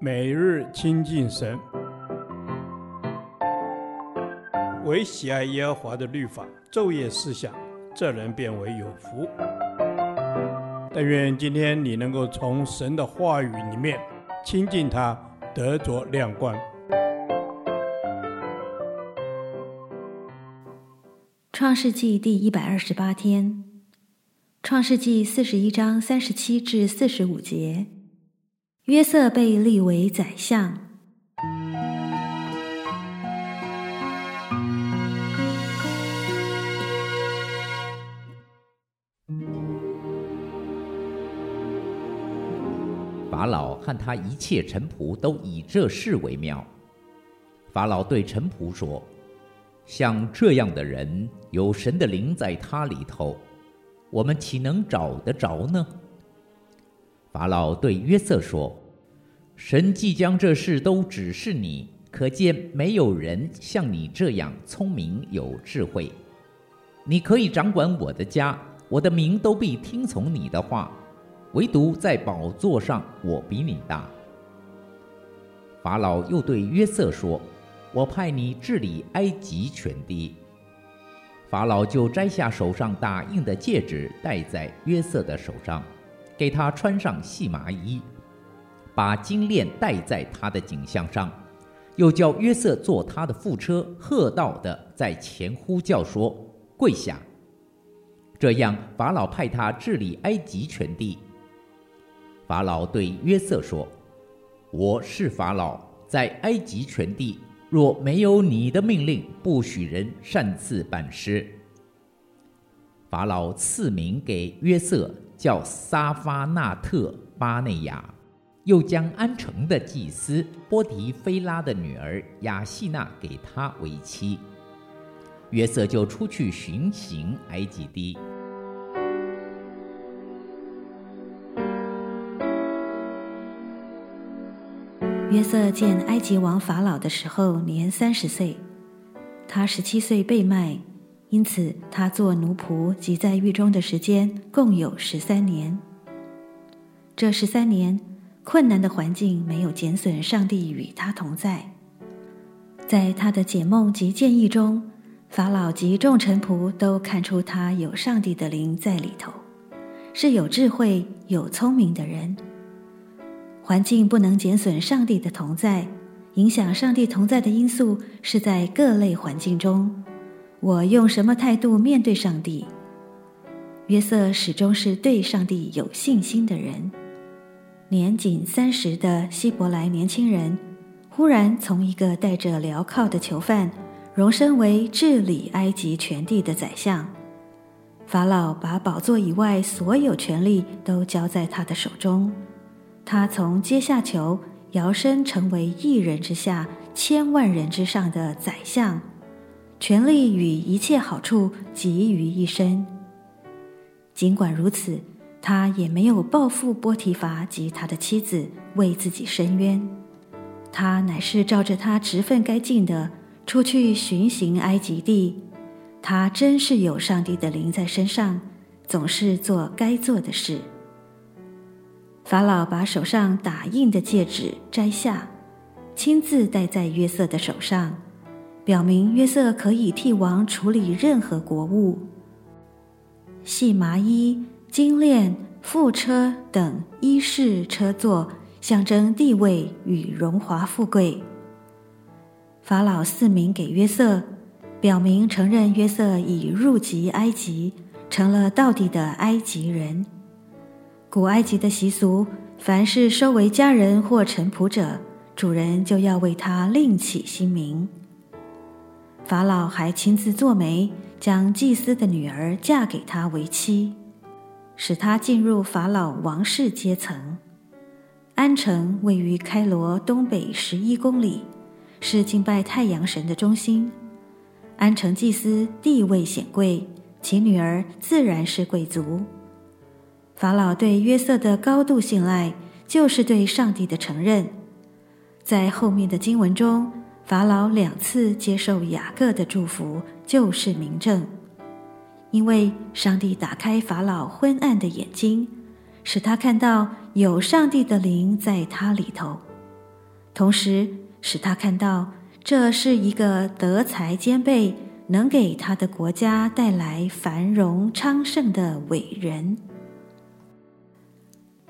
每日亲近神，唯喜爱耶和华的律法，昼夜思想，这人便为有福。但愿今天你能够从神的话语里面亲近他，得着亮光。创世纪第一百二十八天，创世纪四十一章三十七至四十五节。约瑟被立为宰相。法老和他一切臣仆都以这事为妙。法老对臣仆说：“像这样的人，有神的灵在他里头，我们岂能找得着呢？”法老对约瑟说：“神既将这事都指示你，可见没有人像你这样聪明有智慧。你可以掌管我的家，我的民都必听从你的话。唯独在宝座上，我比你大。”法老又对约瑟说：“我派你治理埃及全地。”法老就摘下手上打印的戒指，戴在约瑟的手上。给他穿上细麻衣，把金链戴在他的颈项上，又叫约瑟坐他的副车，喝道的在前呼叫说：“跪下！”这样，法老派他治理埃及全地。法老对约瑟说：“我是法老，在埃及全地，若没有你的命令，不许人擅自办事。”法老赐名给约瑟。叫撒法纳特巴内亚，又将安城的祭司波迪菲拉的女儿雅西娜给他为妻。约瑟就出去巡行埃及地。约瑟见埃及王法老的时候年三十岁，他十七岁被卖。因此，他做奴仆及在狱中的时间共有十三年。这十三年，困难的环境没有减损上帝与他同在。在他的解梦及建议中，法老及众臣仆都看出他有上帝的灵在里头，是有智慧、有聪明的人。环境不能减损上帝的同在，影响上帝同在的因素是在各类环境中。我用什么态度面对上帝？约瑟始终是对上帝有信心的人。年仅三十的希伯来年轻人，忽然从一个带着镣铐的囚犯，荣升为治理埃及全地的宰相。法老把宝座以外所有权力都交在他的手中。他从阶下囚摇身成为一人之下、千万人之上的宰相。权力与一切好处集于一身。尽管如此，他也没有报复波提乏及他的妻子，为自己伸冤。他乃是照着他职分该尽的，出去巡行埃及地。他真是有上帝的灵在身上，总是做该做的事。法老把手上打印的戒指摘下，亲自戴在约瑟的手上。表明约瑟可以替王处理任何国务。细麻衣、金链、副车等衣饰车座，象征地位与荣华富贵。法老赐名给约瑟，表明承认约瑟已入籍埃及，成了道地的埃及人。古埃及的习俗，凡是收为家人或臣仆者，主人就要为他另起新名。法老还亲自做媒，将祭司的女儿嫁给他为妻，使他进入法老王室阶层。安城位于开罗东北十一公里，是敬拜太阳神的中心。安城祭司地位显贵，其女儿自然是贵族。法老对约瑟的高度信赖，就是对上帝的承认。在后面的经文中。法老两次接受雅各的祝福，就是明证，因为上帝打开法老昏暗的眼睛，使他看到有上帝的灵在他里头，同时使他看到这是一个德才兼备、能给他的国家带来繁荣昌盛的伟人。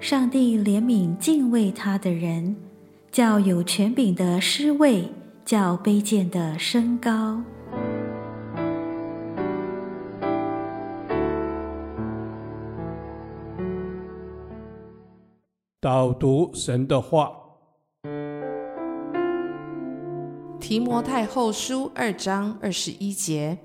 上帝怜悯敬畏他的人，叫有权柄的失位，叫卑贱的身高。导读神的话，提摩太后书二章二十一节：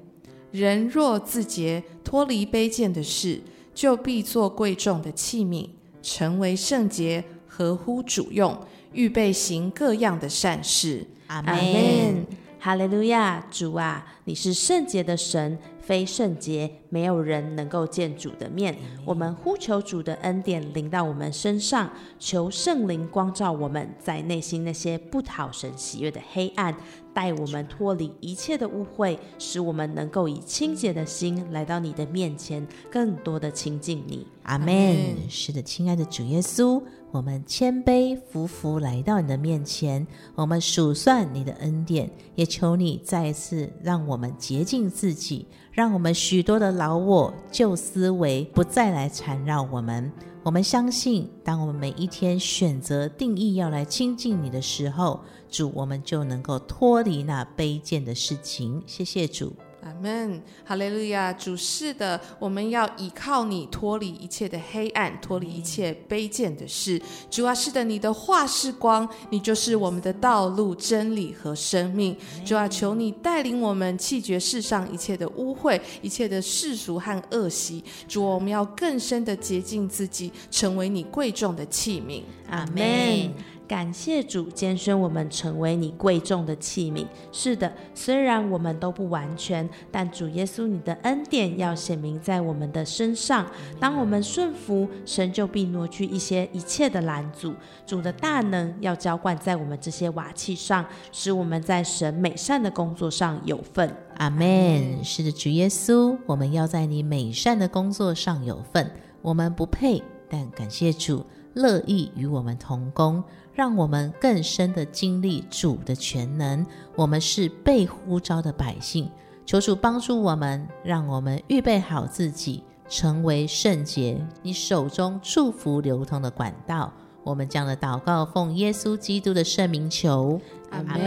人若自洁，脱离卑贱的事，就必做贵重的器皿。成为圣洁，合乎主用，预备行各样的善事。阿门。哈利路亚，主啊，你是圣洁的神。非圣洁，没有人能够见主的面。我们呼求主的恩典临到我们身上，求圣灵光照我们在内心那些不讨神喜悦的黑暗，带我们脱离一切的污秽，使我们能够以清洁的心来到你的面前，更多的亲近你。阿门。是的，亲爱的主耶稣。我们谦卑服服来到你的面前，我们数算你的恩典，也求你再一次让我们洁净自己，让我们许多的老我、旧思维不再来缠绕我们。我们相信，当我们每一天选择定义要来亲近你的时候，主，我们就能够脱离那卑贱的事情。谢谢主。阿门，哈利路亚！主是的，我们要依靠你，脱离一切的黑暗，脱离一切卑贱的事。主啊，是的，你的话是光，你就是我们的道路、真理和生命。主啊，求你带领我们弃绝世上一切的污秽，一切的世俗和恶习。主，我们要更深的洁净自己，成为你贵重的器皿。阿门。感谢主拣选我们成为你贵重的器皿。是的，虽然我们都不完全，但主耶稣你的恩典要显明在我们的身上。当我们顺服，神就必挪去一些一切的拦阻。主的大能要浇灌在我们这些瓦器上，使我们在神美善的工作上有份。阿门。是的，主耶稣，我们要在你美善的工作上有份。我们不配，但感谢主。乐意与我们同工，让我们更深的经历主的全能。我们是被呼召的百姓，求主帮助我们，让我们预备好自己，成为圣洁。你手中祝福流通的管道。我们这样的祷告奉耶稣基督的圣名求，阿门。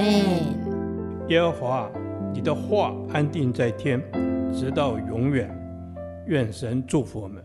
耶和华，你的话安定在天，直到永远。愿神祝福我们。